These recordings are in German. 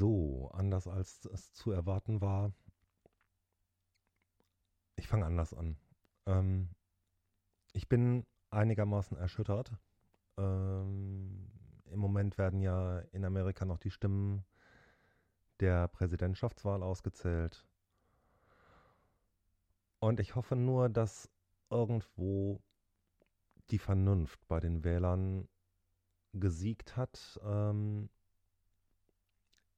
So, anders als es zu erwarten war. Ich fange anders an. Ähm, ich bin einigermaßen erschüttert. Ähm, Im Moment werden ja in Amerika noch die Stimmen der Präsidentschaftswahl ausgezählt. Und ich hoffe nur, dass irgendwo die Vernunft bei den Wählern gesiegt hat, ähm,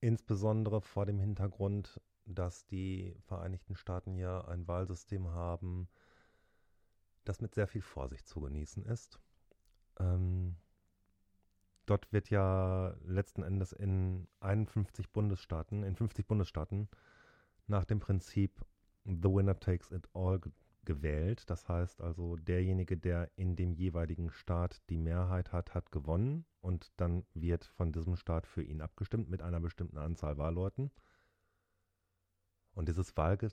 insbesondere vor dem Hintergrund, dass die Vereinigten Staaten ja ein Wahlsystem haben, das mit sehr viel Vorsicht zu genießen ist. Ähm, dort wird ja letzten Endes in 51 Bundesstaaten, in 50 Bundesstaaten nach dem Prinzip The Winner Takes It All gewählt. Das heißt also, derjenige, der in dem jeweiligen Staat die Mehrheit hat, hat gewonnen und dann wird von diesem Staat für ihn abgestimmt mit einer bestimmten Anzahl Wahlleuten. Und dieses, Wahlge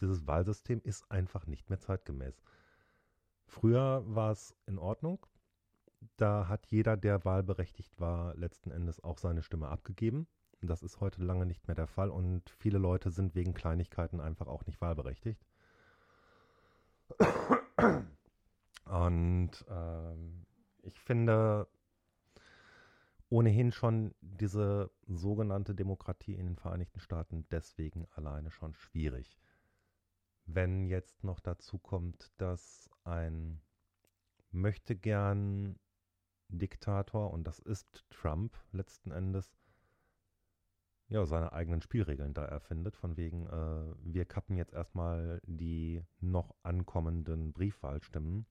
dieses Wahlsystem ist einfach nicht mehr zeitgemäß. Früher war es in Ordnung. Da hat jeder, der wahlberechtigt war, letzten Endes auch seine Stimme abgegeben. Das ist heute lange nicht mehr der Fall und viele Leute sind wegen Kleinigkeiten einfach auch nicht wahlberechtigt. Und ähm, ich finde ohnehin schon diese sogenannte Demokratie in den Vereinigten Staaten deswegen alleine schon schwierig. Wenn jetzt noch dazu kommt, dass ein möchte gern Diktator, und das ist Trump letzten Endes, ja, seine eigenen Spielregeln da erfindet, von wegen, äh, wir kappen jetzt erstmal die noch ankommenden Briefwahlstimmen,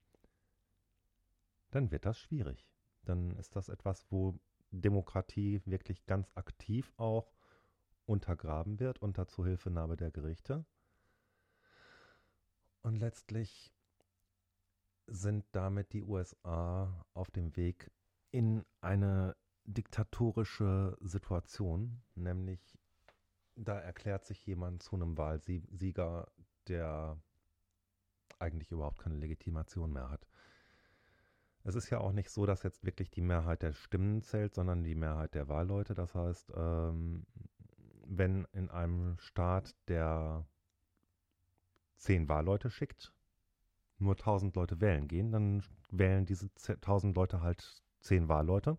dann wird das schwierig. Dann ist das etwas, wo Demokratie wirklich ganz aktiv auch untergraben wird unter Zuhilfenahme der Gerichte. Und letztlich sind damit die USA auf dem Weg in eine diktatorische Situation, nämlich da erklärt sich jemand zu einem Wahlsieger, der eigentlich überhaupt keine Legitimation mehr hat. Es ist ja auch nicht so, dass jetzt wirklich die Mehrheit der Stimmen zählt, sondern die Mehrheit der Wahlleute. Das heißt, ähm, wenn in einem Staat, der zehn Wahlleute schickt, nur 1000 Leute wählen gehen, dann wählen diese 1000 Leute halt zehn Wahlleute.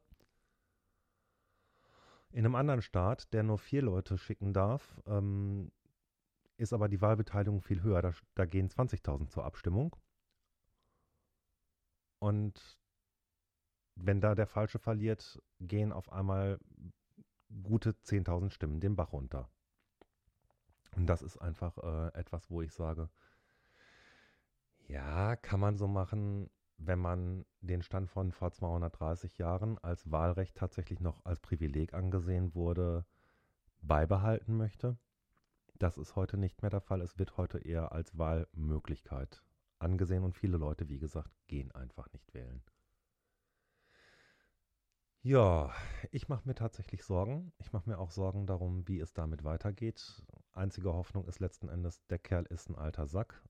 In einem anderen Staat, der nur vier Leute schicken darf, ähm, ist aber die Wahlbeteiligung viel höher. Da, da gehen 20.000 zur Abstimmung. Und wenn da der Falsche verliert, gehen auf einmal gute 10.000 Stimmen den Bach runter. Und das ist einfach äh, etwas, wo ich sage, ja, kann man so machen, wenn man den Stand von vor 230 Jahren als Wahlrecht tatsächlich noch als Privileg angesehen wurde, beibehalten möchte. Das ist heute nicht mehr der Fall. Es wird heute eher als Wahlmöglichkeit angesehen und viele Leute, wie gesagt, gehen einfach nicht wählen. Ja, ich mache mir tatsächlich Sorgen. Ich mache mir auch Sorgen darum, wie es damit weitergeht. Einzige Hoffnung ist letzten Endes, der Kerl ist ein alter Sack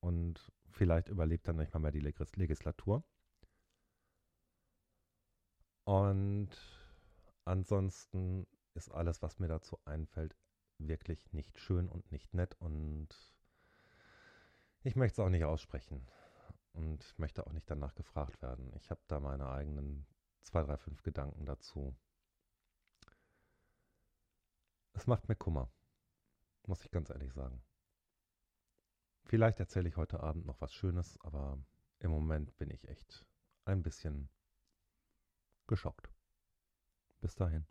und vielleicht überlebt er nicht mal mehr die Legislatur. Und ansonsten ist alles, was mir dazu einfällt, wirklich nicht schön und nicht nett und ich möchte es auch nicht aussprechen und möchte auch nicht danach gefragt werden. Ich habe da meine eigenen zwei, drei, fünf Gedanken dazu. Es macht mir Kummer, muss ich ganz ehrlich sagen. Vielleicht erzähle ich heute Abend noch was Schönes, aber im Moment bin ich echt ein bisschen geschockt. Bis dahin.